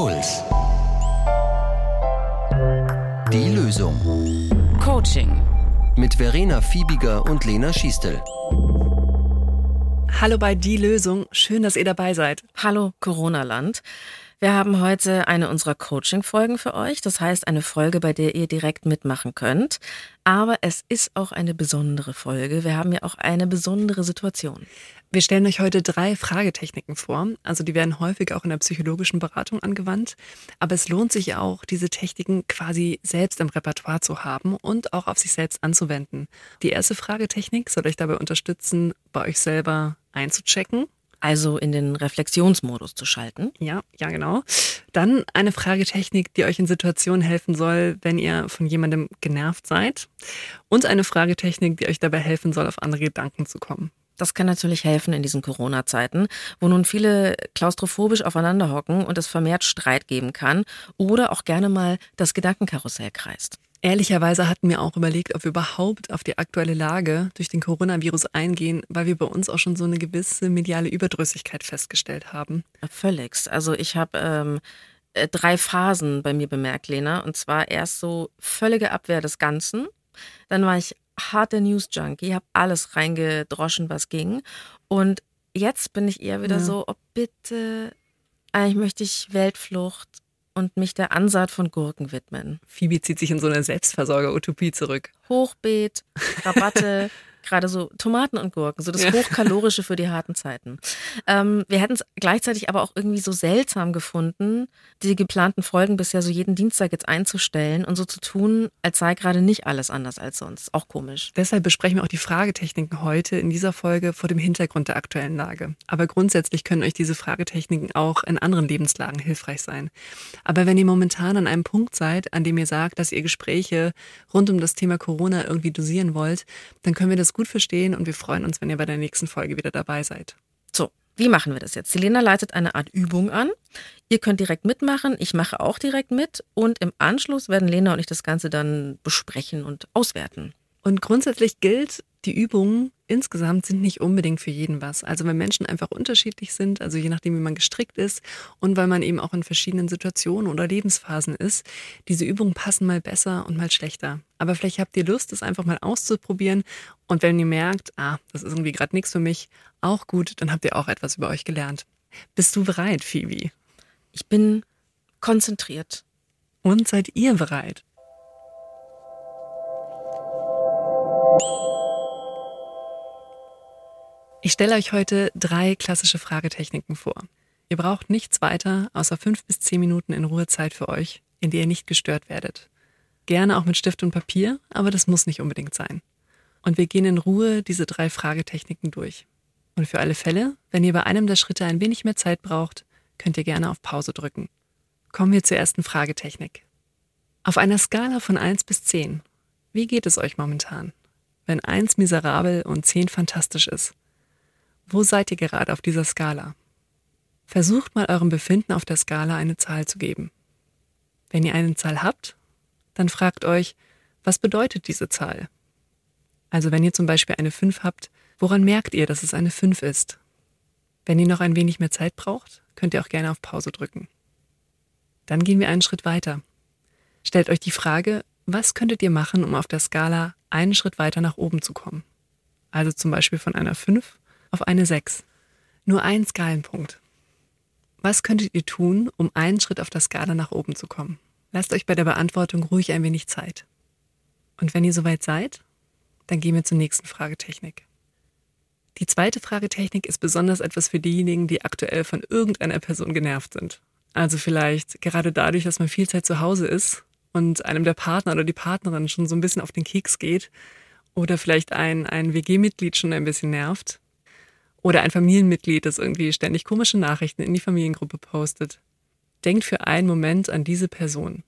Puls. Die Lösung. Coaching. Mit Verena Fiebiger und Lena Schiestel. Hallo bei Die Lösung. Schön, dass ihr dabei seid. Hallo Corona-Land. Wir haben heute eine unserer Coaching-Folgen für euch. Das heißt, eine Folge, bei der ihr direkt mitmachen könnt. Aber es ist auch eine besondere Folge. Wir haben ja auch eine besondere Situation. Wir stellen euch heute drei Fragetechniken vor. Also die werden häufig auch in der psychologischen Beratung angewandt. Aber es lohnt sich auch, diese Techniken quasi selbst im Repertoire zu haben und auch auf sich selbst anzuwenden. Die erste Fragetechnik soll euch dabei unterstützen, bei euch selber einzuchecken also in den Reflexionsmodus zu schalten. Ja, ja, genau. Dann eine Fragetechnik, die euch in Situationen helfen soll, wenn ihr von jemandem genervt seid. Und eine Fragetechnik, die euch dabei helfen soll, auf andere Gedanken zu kommen. Das kann natürlich helfen in diesen Corona-Zeiten, wo nun viele klaustrophobisch aufeinander hocken und es vermehrt Streit geben kann oder auch gerne mal das Gedankenkarussell kreist. Ehrlicherweise hatten wir auch überlegt, ob wir überhaupt auf die aktuelle Lage durch den Coronavirus eingehen, weil wir bei uns auch schon so eine gewisse mediale Überdrüssigkeit festgestellt haben. Völligst. Also ich habe ähm, äh, drei Phasen bei mir bemerkt, Lena. Und zwar erst so völlige Abwehr des Ganzen. Dann war ich harter News-Junkie, habe alles reingedroschen, was ging. Und jetzt bin ich eher wieder ja. so, oh bitte, eigentlich möchte ich Weltflucht, und mich der Ansaat von Gurken widmen. Phoebe zieht sich in so eine Selbstversorger-Utopie zurück. Hochbeet, Rabatte, gerade so Tomaten und Gurken, so das ja. Hochkalorische für die harten Zeiten. Ähm, wir hätten es gleichzeitig aber auch irgendwie so seltsam gefunden, die geplanten Folgen bisher so jeden Dienstag jetzt einzustellen und so zu tun, als sei gerade nicht alles anders als sonst. Auch komisch. Deshalb besprechen wir auch die Fragetechniken heute in dieser Folge vor dem Hintergrund der aktuellen Lage. Aber grundsätzlich können euch diese Fragetechniken auch in anderen Lebenslagen hilfreich sein. Aber wenn ihr momentan an einem Punkt seid, an dem ihr sagt, dass ihr Gespräche rund um das Thema Corona irgendwie dosieren wollt, dann können wir das gut gut verstehen und wir freuen uns, wenn ihr bei der nächsten Folge wieder dabei seid. So, wie machen wir das jetzt? Selena leitet eine Art Übung an. Ihr könnt direkt mitmachen, ich mache auch direkt mit und im Anschluss werden Lena und ich das Ganze dann besprechen und auswerten. Und grundsätzlich gilt, die Übungen insgesamt sind nicht unbedingt für jeden was. Also wenn Menschen einfach unterschiedlich sind, also je nachdem, wie man gestrickt ist und weil man eben auch in verschiedenen Situationen oder Lebensphasen ist, diese Übungen passen mal besser und mal schlechter. Aber vielleicht habt ihr Lust, es einfach mal auszuprobieren und wenn ihr merkt, ah, das ist irgendwie gerade nichts für mich, auch gut, dann habt ihr auch etwas über euch gelernt. Bist du bereit, Phoebe? Ich bin konzentriert. Und seid ihr bereit? Ich stelle euch heute drei klassische Fragetechniken vor. Ihr braucht nichts weiter außer fünf bis zehn Minuten in Ruhezeit für euch, in der ihr nicht gestört werdet. Gerne auch mit Stift und Papier, aber das muss nicht unbedingt sein. Und wir gehen in Ruhe diese drei Fragetechniken durch. Und für alle Fälle, wenn ihr bei einem der Schritte ein wenig mehr Zeit braucht, könnt ihr gerne auf Pause drücken. Kommen wir zur ersten Fragetechnik. Auf einer Skala von 1 bis 10, wie geht es euch momentan? Wenn 1 miserabel und 10 fantastisch ist, wo seid ihr gerade auf dieser Skala? Versucht mal eurem Befinden auf der Skala eine Zahl zu geben. Wenn ihr eine Zahl habt, dann fragt euch, was bedeutet diese Zahl? Also wenn ihr zum Beispiel eine 5 habt, woran merkt ihr, dass es eine 5 ist? Wenn ihr noch ein wenig mehr Zeit braucht, könnt ihr auch gerne auf Pause drücken. Dann gehen wir einen Schritt weiter. Stellt euch die Frage, was könntet ihr machen, um auf der Skala einen Schritt weiter nach oben zu kommen? Also zum Beispiel von einer 5 auf eine 6. Nur ein Skalenpunkt. Was könntet ihr tun, um einen Schritt auf der Skala nach oben zu kommen? Lasst euch bei der Beantwortung ruhig ein wenig Zeit. Und wenn ihr soweit seid, dann gehen wir zur nächsten Fragetechnik. Die zweite Fragetechnik ist besonders etwas für diejenigen, die aktuell von irgendeiner Person genervt sind. Also vielleicht gerade dadurch, dass man viel Zeit zu Hause ist und einem der Partner oder die Partnerin schon so ein bisschen auf den Keks geht oder vielleicht ein, ein WG-Mitglied schon ein bisschen nervt oder ein Familienmitglied, das irgendwie ständig komische Nachrichten in die Familiengruppe postet. Denkt für einen Moment an diese Person.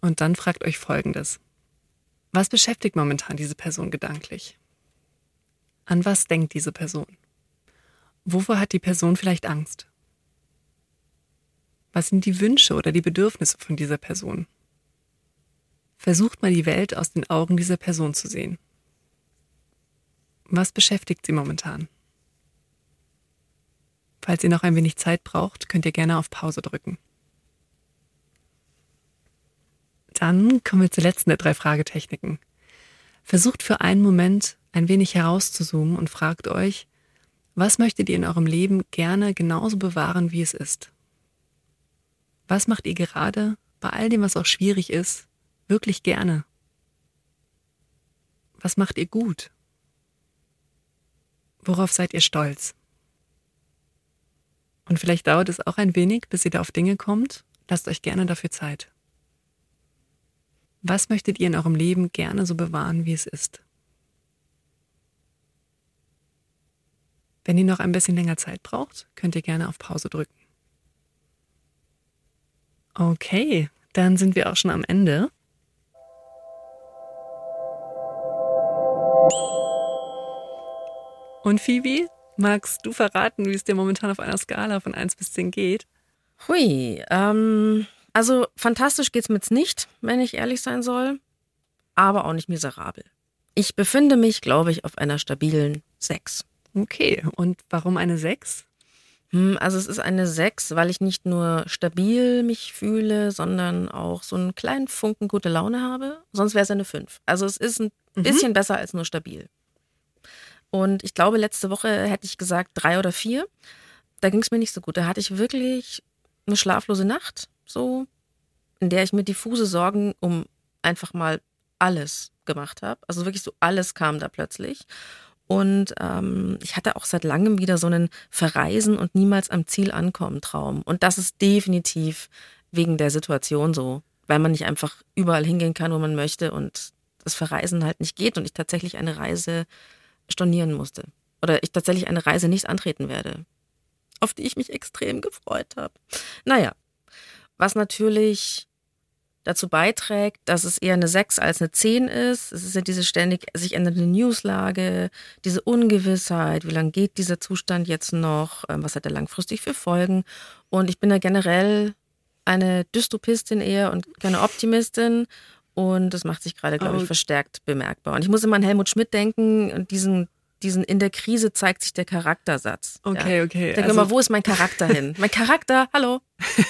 Und dann fragt euch Folgendes. Was beschäftigt momentan diese Person gedanklich? An was denkt diese Person? Wovor hat die Person vielleicht Angst? Was sind die Wünsche oder die Bedürfnisse von dieser Person? Versucht mal die Welt aus den Augen dieser Person zu sehen. Was beschäftigt Sie momentan? Falls ihr noch ein wenig Zeit braucht, könnt ihr gerne auf Pause drücken. Dann kommen wir zur letzten der drei Fragetechniken. Versucht für einen Moment ein wenig herauszuzoomen und fragt euch, was möchtet ihr in eurem Leben gerne genauso bewahren, wie es ist? Was macht ihr gerade bei all dem, was auch schwierig ist, wirklich gerne? Was macht ihr gut? Worauf seid ihr stolz? Und vielleicht dauert es auch ein wenig, bis ihr da auf Dinge kommt. Lasst euch gerne dafür Zeit. Was möchtet ihr in eurem Leben gerne so bewahren, wie es ist? Wenn ihr noch ein bisschen länger Zeit braucht, könnt ihr gerne auf Pause drücken. Okay, dann sind wir auch schon am Ende. Und Phoebe, magst du verraten, wie es dir momentan auf einer Skala von 1 bis 10 geht? Hui, ähm, also fantastisch geht's mir jetzt nicht, wenn ich ehrlich sein soll, aber auch nicht miserabel. Ich befinde mich, glaube ich, auf einer stabilen 6. Okay, und warum eine 6? Hm, also es ist eine 6, weil ich nicht nur stabil mich fühle, sondern auch so einen kleinen Funken gute Laune habe. Sonst wäre es eine 5. Also es ist ein Mhm. bisschen besser als nur stabil. Und ich glaube, letzte Woche hätte ich gesagt drei oder vier. Da ging es mir nicht so gut. Da hatte ich wirklich eine schlaflose Nacht, so, in der ich mir diffuse Sorgen um einfach mal alles gemacht habe. Also wirklich so alles kam da plötzlich. Und ähm, ich hatte auch seit langem wieder so einen Verreisen und niemals am Ziel ankommen Traum. Und das ist definitiv wegen der Situation so, weil man nicht einfach überall hingehen kann, wo man möchte und das Verreisen halt nicht geht und ich tatsächlich eine Reise stornieren musste. Oder ich tatsächlich eine Reise nicht antreten werde, auf die ich mich extrem gefreut habe. Naja, was natürlich dazu beiträgt, dass es eher eine 6 als eine 10 ist. Es ist ja diese ständig sich ändernde Newslage, diese Ungewissheit, wie lange geht dieser Zustand jetzt noch, ähm, was hat er langfristig für Folgen. Und ich bin ja generell eine Dystopistin eher und keine Optimistin. Und das macht sich gerade, glaube ich, Oh. verstärkt bemerkbar. Und ich muss immer an Helmut Schmidt denken und diesen, diesen in der Krise zeigt sich der Charaktersatz. Okay, ja. okay. Ich denke also- immer, wo ist mein Charakter hin? Mein Charakter, hallo.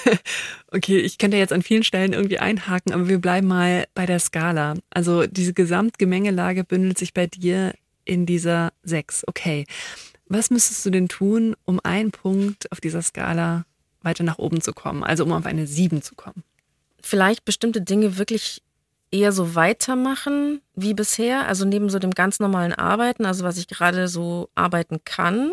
Okay, ich könnte jetzt an vielen Stellen irgendwie einhaken, aber wir bleiben mal bei der Skala. Also diese Gesamtgemengelage bündelt sich bei dir in dieser 6. Okay. Was müsstest du denn tun, um einen Punkt auf dieser Skala weiter nach oben zu kommen? Also um auf eine 7 zu kommen? vielleicht bestimmte Dinge wirklich eher so weitermachen wie bisher, also neben so dem ganz normalen Arbeiten, also was ich gerade so arbeiten kann.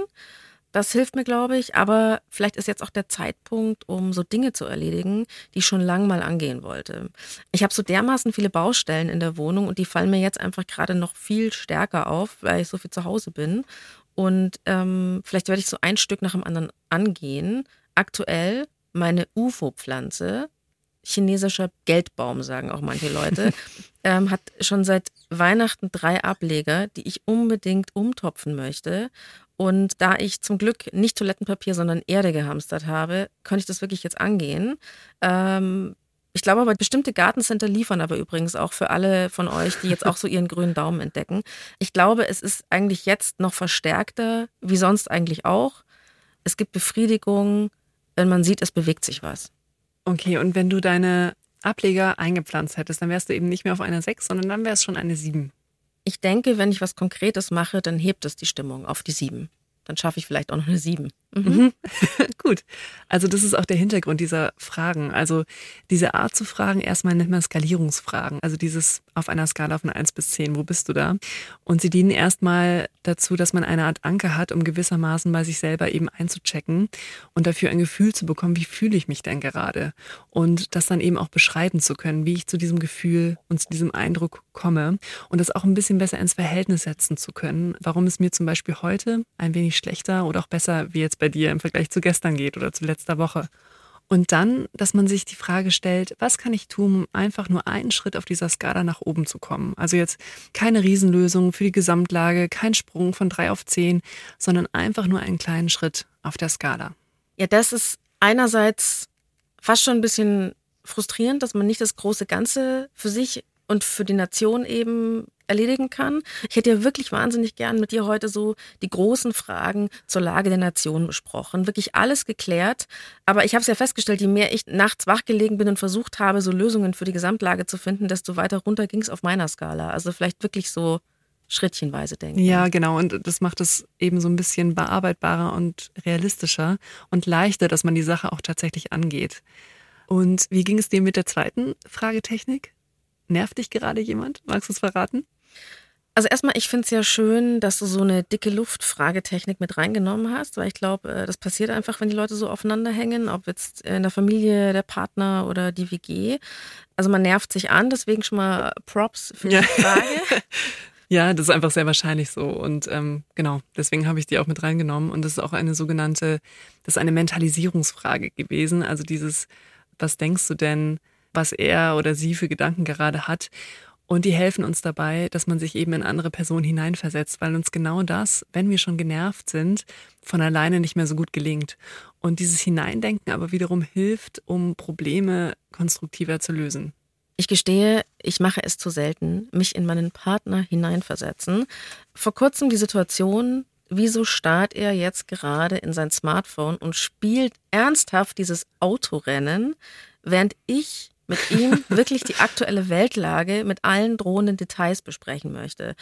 Das hilft mir, glaube ich, aber vielleicht ist jetzt auch der Zeitpunkt, um so Dinge zu erledigen, die ich schon lang mal angehen wollte. Ich habe so dermaßen viele Baustellen in der Wohnung und die fallen mir jetzt einfach gerade noch viel stärker auf, weil ich so viel zu Hause bin. Und ähm, vielleicht werde ich so ein Stück nach dem anderen angehen. Aktuell meine UFO-Pflanze, chinesischer Geldbaum, sagen auch manche Leute, ähm, hat schon seit Weihnachten drei Ableger, die ich unbedingt umtopfen möchte. Und da ich zum Glück nicht Toilettenpapier, sondern Erde gehamstert habe, konnte ich das wirklich jetzt angehen. Ähm, ich glaube aber, bestimmte Gartencenter liefern aber übrigens auch für alle von euch, die jetzt auch so ihren grünen Daumen entdecken. Ich glaube, es ist eigentlich jetzt noch verstärkter, wie sonst eigentlich auch. Es gibt Befriedigung, wenn man sieht, es bewegt sich was. Okay, und wenn du deine Ableger eingepflanzt hättest, dann wärst du eben nicht mehr auf einer 6, sondern dann wäre es schon eine 7. Ich denke, wenn ich was Konkretes mache, dann hebt es die Stimmung auf die sieben. Dann schaffe ich vielleicht auch noch eine sieben. Mhm. Gut. Also das ist auch der Hintergrund dieser Fragen. Also diese Art zu fragen, erstmal nennt man Skalierungsfragen. Also dieses auf einer Skala von 1 bis 10, wo bist du da? Und sie dienen erstmal dazu, dass man eine Art Anker hat, um gewissermaßen bei sich selber eben einzuchecken und dafür ein Gefühl zu bekommen, wie fühle ich mich denn gerade? Und das dann eben auch beschreiben zu können, wie ich zu diesem Gefühl und zu diesem Eindruck komme und das auch ein bisschen besser ins Verhältnis setzen zu können, warum es mir zum Beispiel heute ein wenig schlechter oder auch besser wie jetzt bei dir im Vergleich zu gestern geht oder zu letzter Woche. Und dann, dass man sich die Frage stellt, was kann ich tun, um einfach nur einen Schritt auf dieser Skala nach oben zu kommen? Also jetzt keine Riesenlösung für die Gesamtlage, kein Sprung von drei auf zehn, sondern einfach nur einen kleinen Schritt auf der Skala. Ja, das ist einerseits fast schon ein bisschen frustrierend, dass man nicht das große Ganze für sich und für die Nation eben erledigen kann. Ich hätte ja wirklich wahnsinnig gern mit dir heute so die großen Fragen zur Lage der Nation besprochen. Wirklich alles geklärt. Aber ich habe es ja festgestellt, je mehr ich nachts wachgelegen bin und versucht habe, so Lösungen für die Gesamtlage zu finden, desto weiter runter ging es auf meiner Skala. Also vielleicht wirklich so schrittchenweise denken. Ja, genau. Und das macht es eben so ein bisschen bearbeitbarer und realistischer und leichter, dass man die Sache auch tatsächlich angeht. Und wie ging es dir mit der zweiten Fragetechnik? Nervt dich gerade jemand? Magst du es verraten? Also erstmal, ich finde es ja schön, dass du so eine dicke Luft-Fragetechnik mit reingenommen hast, weil ich glaube, äh, das passiert einfach, wenn die Leute so aufeinander hängen, ob jetzt in der Familie, der Partner oder die WG. Also man nervt sich an, deswegen schon mal Props für die ja. Frage. Ja, das ist einfach sehr wahrscheinlich so. Und ähm, genau, deswegen habe ich die auch mit reingenommen. Und das ist auch eine sogenannte, das ist eine Mentalisierungsfrage gewesen. Also dieses, was denkst du denn, was er oder sie für Gedanken gerade hat? Und die helfen uns dabei, dass man sich eben in andere Personen hineinversetzt, weil uns genau das, wenn wir schon genervt sind, von alleine nicht mehr so gut gelingt. Und dieses Hineindenken aber wiederum hilft, um Probleme konstruktiver zu lösen. Ich gestehe, ich mache es zu selten, mich in meinen Partner hineinversetzen. Vor kurzem die Situation, wieso starrt er jetzt gerade in sein Smartphone und spielt ernsthaft dieses Autorennen, während ich mit ihm wirklich die aktuelle Weltlage mit allen drohenden Details besprechen möchte.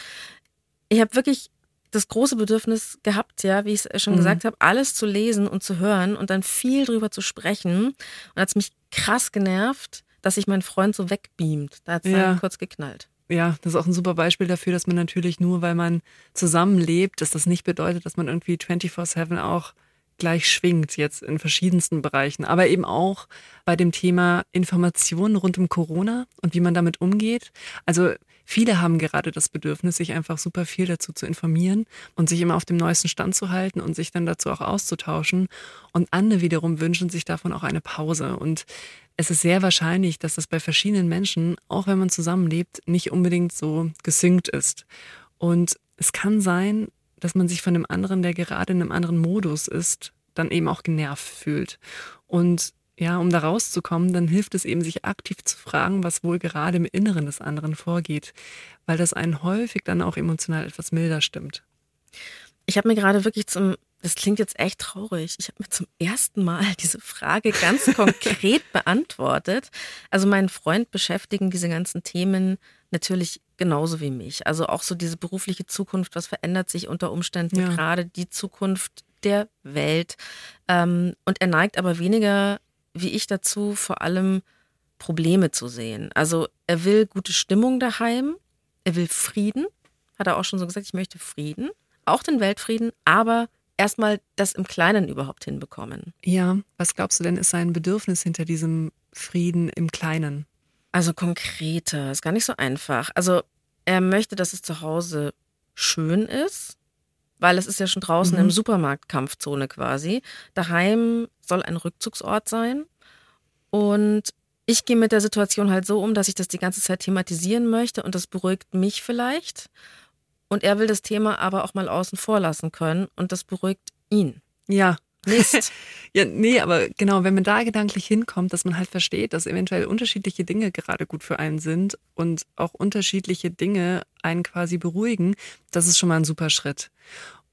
Ich habe wirklich das große Bedürfnis gehabt, ja, wie ich es schon mhm. gesagt habe, alles zu lesen und zu hören und dann viel drüber zu sprechen. Und hat es mich krass genervt, dass sich mein Freund so wegbeamt. Da hat es ja. kurz geknallt. Ja, das ist auch ein super Beispiel dafür, dass man natürlich nur, weil man zusammenlebt, dass das nicht bedeutet, dass man irgendwie 24-7 auch gleich schwingt, jetzt in verschiedensten Bereichen, aber eben auch bei dem Thema Informationen rund um Corona und wie man damit umgeht. Also viele haben gerade das Bedürfnis, sich einfach super viel dazu zu informieren und sich immer auf dem neuesten Stand zu halten und sich dann dazu auch auszutauschen. Und andere wiederum wünschen sich davon auch eine Pause. Und es ist sehr wahrscheinlich, dass das bei verschiedenen Menschen, auch wenn man zusammenlebt, nicht unbedingt so gesynkt ist. Und es kann sein, dass man sich von dem anderen, der gerade in einem anderen Modus ist, dann eben auch genervt fühlt. Und ja, um da rauszukommen, dann hilft es eben, sich aktiv zu fragen, was wohl gerade im Inneren des anderen vorgeht, weil das einen häufig dann auch emotional etwas milder stimmt. Ich habe mir gerade wirklich zum das klingt jetzt echt traurig. Ich habe mir zum ersten Mal diese Frage ganz konkret beantwortet. Also meinen Freund beschäftigen diese ganzen Themen natürlich genauso wie mich. Also auch so diese berufliche Zukunft, was verändert sich unter Umständen, ja. gerade die Zukunft der Welt. Ähm, und er neigt aber weniger wie ich dazu, vor allem Probleme zu sehen. Also er will gute Stimmung daheim, er will Frieden, hat er auch schon so gesagt, ich möchte Frieden, auch den Weltfrieden, aber erstmal das im Kleinen überhaupt hinbekommen. Ja, was glaubst du denn, ist sein Bedürfnis hinter diesem Frieden im Kleinen? Also konkreter, ist gar nicht so einfach. Also er möchte, dass es zu Hause schön ist, weil es ist ja schon draußen mhm. im Supermarkt Kampfzone quasi. Daheim soll ein Rückzugsort sein. Und ich gehe mit der Situation halt so um, dass ich das die ganze Zeit thematisieren möchte und das beruhigt mich vielleicht. Und er will das Thema aber auch mal außen vor lassen können und das beruhigt ihn. Ja. Mist. ja, nee, aber genau, wenn man da gedanklich hinkommt, dass man halt versteht, dass eventuell unterschiedliche Dinge gerade gut für einen sind und auch unterschiedliche Dinge einen quasi beruhigen, das ist schon mal ein super Schritt.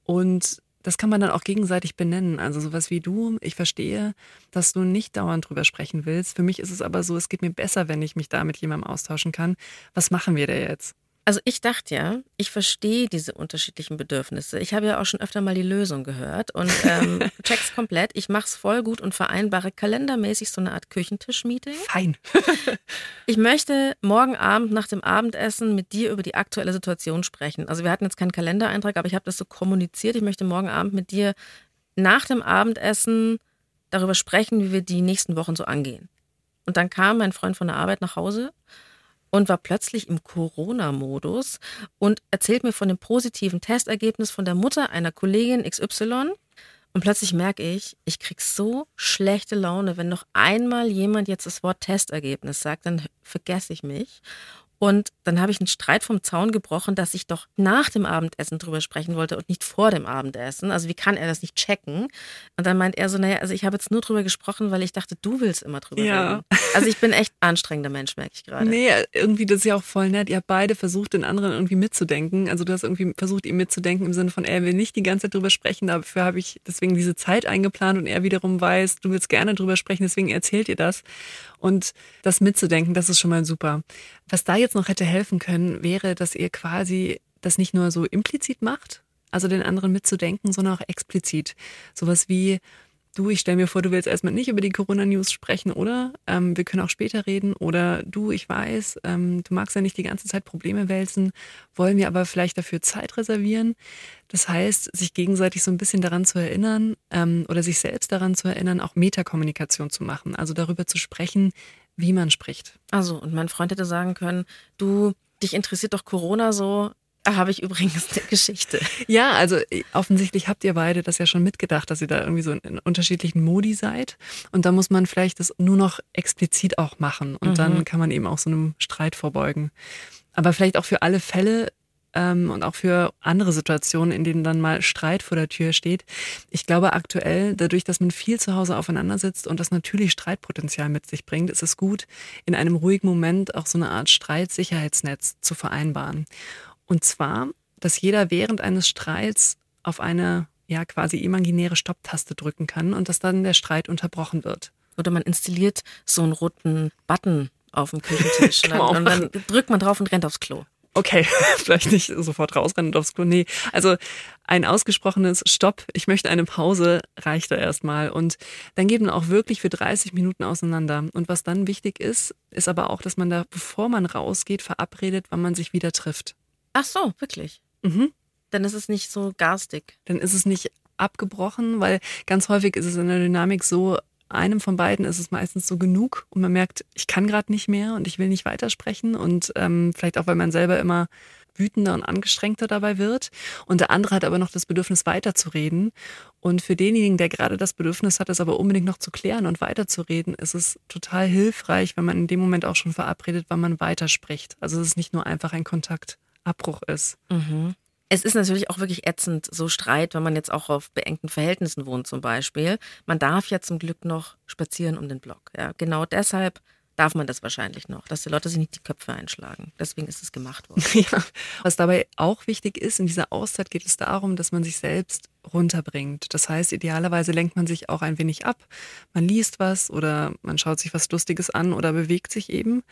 Und das kann man dann auch gegenseitig benennen. Also sowas wie du, ich verstehe, dass du nicht dauernd drüber sprechen willst. Für mich ist es aber so, es geht mir besser, wenn ich mich da mit jemandem austauschen kann. Was machen wir da jetzt? Also ich dachte ja, ich verstehe diese unterschiedlichen Bedürfnisse. Ich habe ja auch schon öfter mal die Lösung gehört und ähm, check's komplett. Ich mach's voll gut und vereinbare kalendermäßig so eine Art Küchentisch-Meeting. Fein. ich möchte morgen Abend nach dem Abendessen mit dir über die aktuelle Situation sprechen. Also wir hatten jetzt keinen Kalendereintrag, aber ich habe das so kommuniziert. Ich möchte morgen Abend mit dir nach dem Abendessen darüber sprechen, wie wir die nächsten Wochen so angehen. Und dann kam mein Freund von der Arbeit nach Hause und war plötzlich im Corona-Modus und erzählt mir von dem positiven Testergebnis von der Mutter einer Kollegin XY. Und plötzlich merke ich, ich krieg so schlechte Laune, wenn noch einmal jemand jetzt das Wort Testergebnis sagt, dann vergesse ich mich. Und dann habe ich einen Streit vom Zaun gebrochen, dass ich doch nach dem Abendessen drüber sprechen wollte und nicht vor dem Abendessen. Also wie kann er das nicht checken? Und dann meint er so, naja, also ich habe jetzt nur drüber gesprochen, weil ich dachte, du willst immer drüber Ja. reden. Also ich bin echt anstrengender Mensch, merke ich gerade. Nee, irgendwie, das ist ja auch voll nett. Ihr habt beide versucht, den anderen irgendwie mitzudenken. Also du hast irgendwie versucht, ihm mitzudenken im Sinne von, er will nicht die ganze Zeit drüber sprechen, dafür habe ich deswegen diese Zeit eingeplant und er wiederum weiß, du willst gerne drüber sprechen, deswegen erzählt ihr das. Und das mitzudenken, das ist schon mal super. Was da jetzt noch hätte helfen können, wäre, dass ihr quasi das nicht nur so implizit macht, also den anderen mitzudenken, sondern auch explizit. Sowas wie, du, ich stelle mir vor, du willst erstmal nicht über die Corona-News sprechen, oder? Ähm, wir können auch später reden. Oder du, ich weiß, ähm, du magst ja nicht die ganze Zeit Probleme wälzen, wollen wir aber vielleicht dafür Zeit reservieren. Das heißt, sich gegenseitig so ein bisschen daran zu erinnern ähm, oder sich selbst daran zu erinnern, auch Metakommunikation zu machen. Also darüber zu sprechen, wie man spricht. Also, und mein Freund hätte sagen können, du, dich interessiert doch Corona so. Da habe ich übrigens eine Geschichte. Ja, also äh, offensichtlich habt ihr beide das ja schon mitgedacht, dass ihr da irgendwie so in, unterschiedlichen Modi seid. Und da muss man vielleicht das nur noch explizit auch machen. Und dann kann man eben auch so einem Streit vorbeugen. Aber vielleicht auch für alle Fälle ähm, und auch für andere Situationen, in denen dann mal Streit vor der Tür steht. Ich glaube aktuell, dadurch, dass man viel zu Hause aufeinander sitzt und das natürlich Streitpotenzial mit sich bringt, ist es gut, in einem ruhigen Moment auch so eine Art Streitsicherheitsnetz zu vereinbaren. Und zwar, dass jeder während eines Streits auf eine ja quasi imaginäre Stopptaste drücken kann und dass dann der Streit unterbrochen wird. Oder man installiert so einen roten Button auf dem Küchentisch. Und dann, und dann drückt man drauf und rennt aufs Klo. Okay, vielleicht nicht sofort rausrennen und aufs Klo. Nee, also ein ausgesprochenes Stopp, ich möchte eine Pause, reicht da erstmal. Und dann geht man auch wirklich für 30 Minuten auseinander. Und was dann wichtig ist, ist aber auch, dass man da, bevor man rausgeht, verabredet, wann man sich wieder trifft. Ach so, wirklich. Mhm. Dann ist es nicht so garstig. dann ist es nicht abgebrochen, weil ganz häufig ist es in der Dynamik so, einem von beiden ist es meistens so genug und man merkt, ich kann gerade nicht mehr und ich will nicht weitersprechen und ähm, vielleicht auch, weil man selber immer wütender und angestrengter dabei wird und der andere hat aber noch das Bedürfnis weiterzureden und für denjenigen, der gerade das Bedürfnis hat, es aber unbedingt noch zu klären und weiterzureden, ist es total hilfreich, wenn man in dem Moment auch schon verabredet, wann man weiterspricht. Also es ist nicht nur einfach ein Kontaktabbruch ist. Es ist natürlich auch wirklich ätzend, so Streit, wenn man jetzt auch auf beengten Verhältnissen wohnt zum Beispiel. Man darf ja zum Glück noch spazieren um den Block. Ja, genau deshalb darf man das wahrscheinlich noch, dass die Leute sich nicht die Köpfe einschlagen. Deswegen ist es gemacht worden. Ja. Was dabei auch wichtig ist, in dieser Auszeit geht es darum, dass man sich selbst runterbringt. Das heißt, idealerweise lenkt man sich auch ein wenig ab. Man liest was oder man schaut sich was Lustiges an oder bewegt sich eben.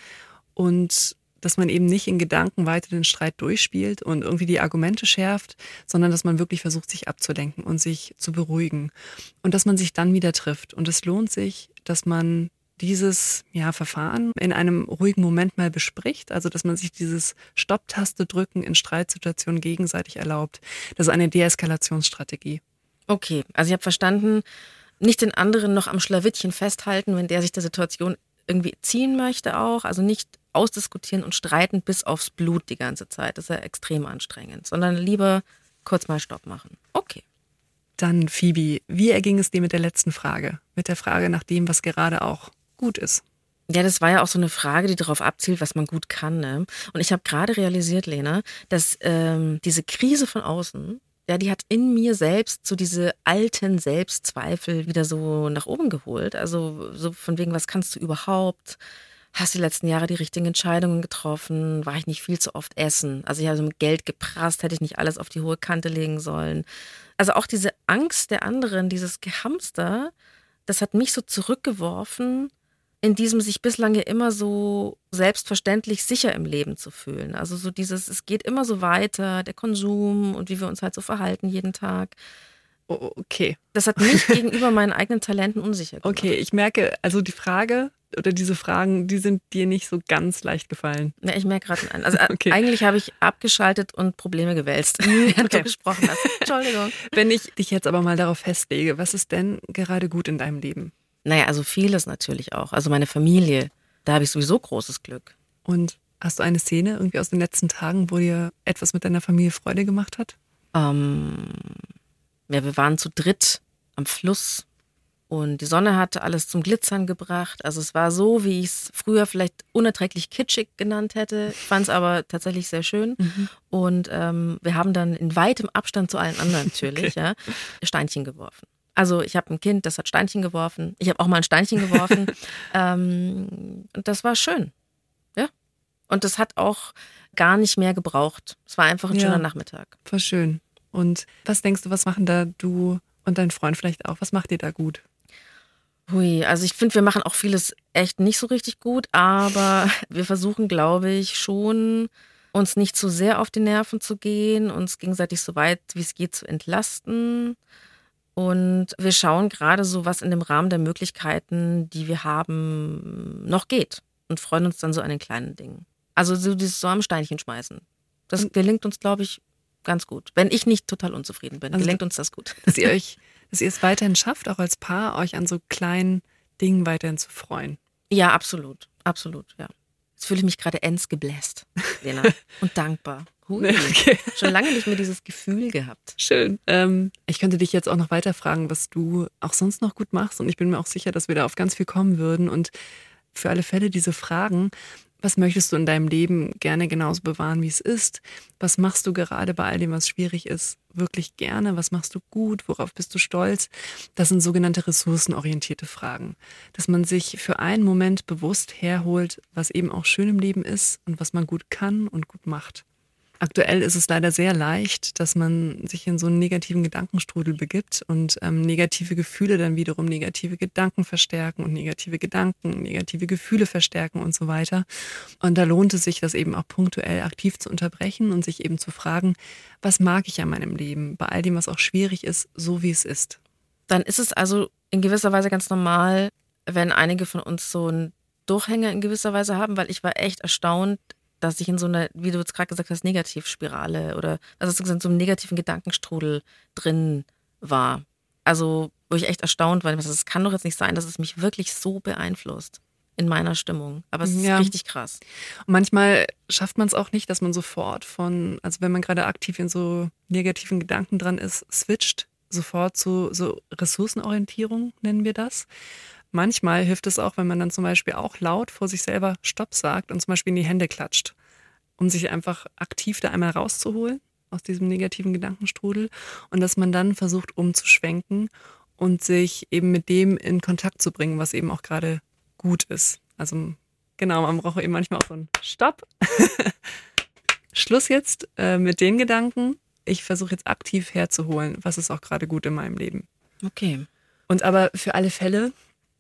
Und dass man eben nicht in Gedanken weiter den Streit durchspielt und irgendwie die Argumente schärft, sondern dass man wirklich versucht, sich abzulenken und sich zu beruhigen. Und dass man sich dann wieder trifft. Und es lohnt sich, dass man dieses ja, Verfahren in einem ruhigen Moment mal bespricht, also dass man sich dieses Stopptaste drücken in Streitsituationen gegenseitig erlaubt. Das ist eine Deeskalationsstrategie. Okay, also ich habe verstanden, nicht den anderen noch am Schlawittchen festhalten, wenn der sich der Situation irgendwie ziehen möchte auch. Also nicht ausdiskutieren und streiten bis aufs Blut die ganze Zeit. Das ist ja extrem anstrengend. Sondern lieber kurz mal Stopp machen. Okay. Dann, Phoebe, wie erging es dir mit der letzten Frage? Mit der Frage nach dem, was gerade auch gut ist. Ja, das war ja auch so eine Frage, die darauf abzielt, was man gut kann. Ne? Und ich habe gerade realisiert, Lena, dass ähm, diese Krise von außen, ja, die hat in mir selbst so diese alten Selbstzweifel wieder so nach oben geholt. Also so von wegen, was kannst du überhaupt? Hast du die letzten Jahre die richtigen Entscheidungen getroffen? War ich nicht viel zu oft essen? Also ich habe so mit Geld geprasst, hätte ich nicht alles auf die hohe Kante legen sollen. Also auch diese Angst der anderen, dieses Gehamster, das hat mich so zurückgeworfen, in diesem sich bislang ja immer so selbstverständlich sicher im Leben zu fühlen. Also so dieses, es geht immer so weiter, der Konsum und wie wir uns halt so verhalten jeden Tag. Oh, okay. Das hat mich gegenüber meinen eigenen Talenten unsicher gemacht. Okay, ich merke, also die Frage oder diese Fragen, die sind dir nicht so ganz leicht gefallen. Ja, ich merke gerade einen. Also äh, Okay. eigentlich habe ich abgeschaltet und Probleme gewälzt, während okay. du gesprochen hast. Entschuldigung. Wenn ich dich jetzt aber mal darauf festlege, was ist denn gerade gut in deinem Leben? Naja, also vieles natürlich auch. Also meine Familie, da habe ich sowieso großes Glück. Und hast du eine Szene irgendwie aus den letzten Tagen, wo dir etwas mit deiner Familie Freude gemacht hat? Ähm, ja, wir waren zu dritt am Fluss Und die Sonne hat alles zum Glitzern gebracht. Also es war so, wie ich es früher vielleicht unerträglich kitschig genannt hätte. Ich fand es aber tatsächlich sehr schön. Mhm. Und ähm, wir haben dann in weitem Abstand zu allen anderen natürlich okay. ja, Steinchen geworfen. Also ich habe ein Kind, das hat Steinchen geworfen. Ich habe auch mal ein Steinchen geworfen. ähm, und das war schön. Ja. Und das hat auch gar nicht mehr gebraucht. Es war einfach ein ja, schöner Nachmittag. War schön. Und was denkst du, was machen da du und dein Freund vielleicht auch? Was macht ihr da gut? Hui, also ich finde, wir machen auch vieles echt nicht so richtig gut, aber wir versuchen, glaube ich, schon uns nicht zu sehr auf die Nerven zu gehen, uns gegenseitig so weit wie es geht zu entlasten. Und wir schauen gerade so, was in dem Rahmen der Möglichkeiten, die wir haben, noch geht. Und freuen uns dann so an den kleinen Dingen. Also so dieses so am Steinchen schmeißen. Das gelingt uns, glaube ich, ganz gut. Wenn ich nicht total unzufrieden bin, also, gelingt uns das gut. Dass ihr euch, dass ihr es weiterhin schafft, auch als Paar, euch an so kleinen Dingen weiterhin zu freuen. Ja, absolut. Absolut, ja. Jetzt fühle ich mich gerade ends gebläst, Lena. und dankbar. Hui. Okay. Schon lange nicht mehr dieses Gefühl gehabt. Schön. Ähm, ich könnte dich jetzt auch noch weiter fragen, was du auch sonst noch gut machst. Und ich bin mir auch sicher, dass wir da auf ganz viel kommen würden. Und für alle Fälle diese Fragen, was möchtest du in deinem Leben gerne genauso bewahren, wie es ist? Was machst du gerade bei all dem, was schwierig ist, wirklich gerne? Was machst du gut? Worauf bist du stolz? Das sind sogenannte ressourcenorientierte Fragen. Dass man sich für einen Moment bewusst herholt, was eben auch schön im Leben ist und was man gut kann und gut macht. Aktuell ist es leider sehr leicht, dass man sich in so einen negativen Gedankenstrudel begibt und ähm, negative Gefühle dann wiederum negative Gedanken verstärken und negative Gedanken, negative Gefühle verstärken und so weiter. Und da lohnt es sich, das eben auch punktuell aktiv zu unterbrechen und sich eben zu fragen, was mag ich an meinem Leben, bei all dem, was auch schwierig ist, so wie es ist. Dann ist es also in gewisser Weise ganz normal, wenn einige von uns so einen Durchhänger in gewisser Weise haben, weil ich war echt erstaunt, dass ich in so einer, wie du jetzt gerade gesagt hast, Negativspirale oder was hast du gesagt, so einem negativen Gedankenstrudel drin war. Also, wo ich echt erstaunt war, es kann doch jetzt nicht sein, dass es mich wirklich so beeinflusst in meiner Stimmung. Aber es ist ja. richtig krass. Und manchmal schafft man es auch nicht, dass man sofort von, also wenn man gerade aktiv in so negativen Gedanken dran ist, switcht sofort zu so Ressourcenorientierung, nennen wir das. Manchmal hilft es auch, wenn man dann zum Beispiel auch laut vor sich selber Stopp sagt und zum Beispiel in die Hände klatscht, um sich einfach aktiv da einmal rauszuholen aus diesem negativen Gedankenstrudel und dass man dann versucht umzuschwenken und sich eben mit dem in Kontakt zu bringen, was eben auch gerade gut ist. Also genau, man braucht eben manchmal auch so einen Stopp. Schluss jetzt äh, mit den Gedanken. Ich versuche jetzt aktiv herzuholen, was ist auch gerade gut in meinem Leben. Okay. Und aber für alle Fälle,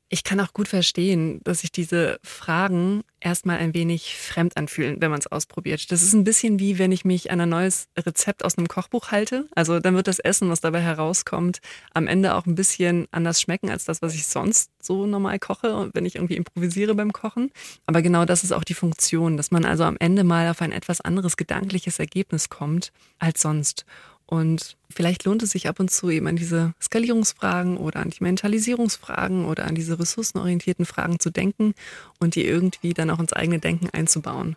ich kann auch gut verstehen, dass sich diese Fragen erstmal ein wenig fremd anfühlen, wenn man es ausprobiert. Das ist ein bisschen wie, wenn ich mich an ein neues Rezept aus einem Kochbuch halte. Also dann wird das Essen, was dabei herauskommt, am Ende auch ein bisschen anders schmecken als das, was ich sonst so normal koche, wenn ich irgendwie improvisiere beim Kochen. Aber genau das ist auch die Funktion, dass man also am Ende mal auf ein etwas anderes gedankliches Ergebnis kommt als sonst. Und vielleicht lohnt es sich ab und zu eben an diese Skalierungsfragen oder an die Mentalisierungsfragen oder an diese ressourcenorientierten Fragen zu denken und die irgendwie dann auch ins eigene Denken einzubauen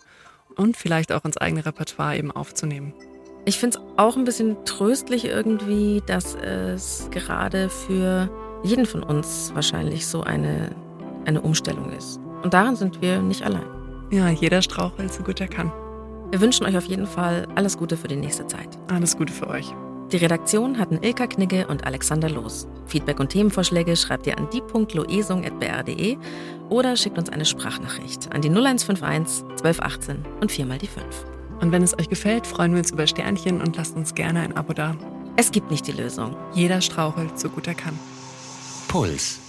und vielleicht auch ins eigene Repertoire eben aufzunehmen. Ich finde es auch ein bisschen tröstlich irgendwie, dass es gerade für jeden von uns wahrscheinlich so eine, eine Umstellung ist. Und daran sind wir nicht allein. Ja, jeder strauchelt so gut er kann. Wir wünschen euch auf jeden Fall alles Gute für die nächste Zeit. Alles Gute für euch. Die Redaktion hatten Ilka Knigge und Alexander Los. Feedback und Themenvorschläge schreibt ihr an die.loesung.br.de oder schickt uns eine Sprachnachricht an die 0151 1218 und 4 mal die 5. Und wenn es euch gefällt, freuen wir uns über Sternchen und lasst uns gerne ein Abo da. Es gibt nicht die Lösung. Jeder strauchelt so gut er kann. Puls.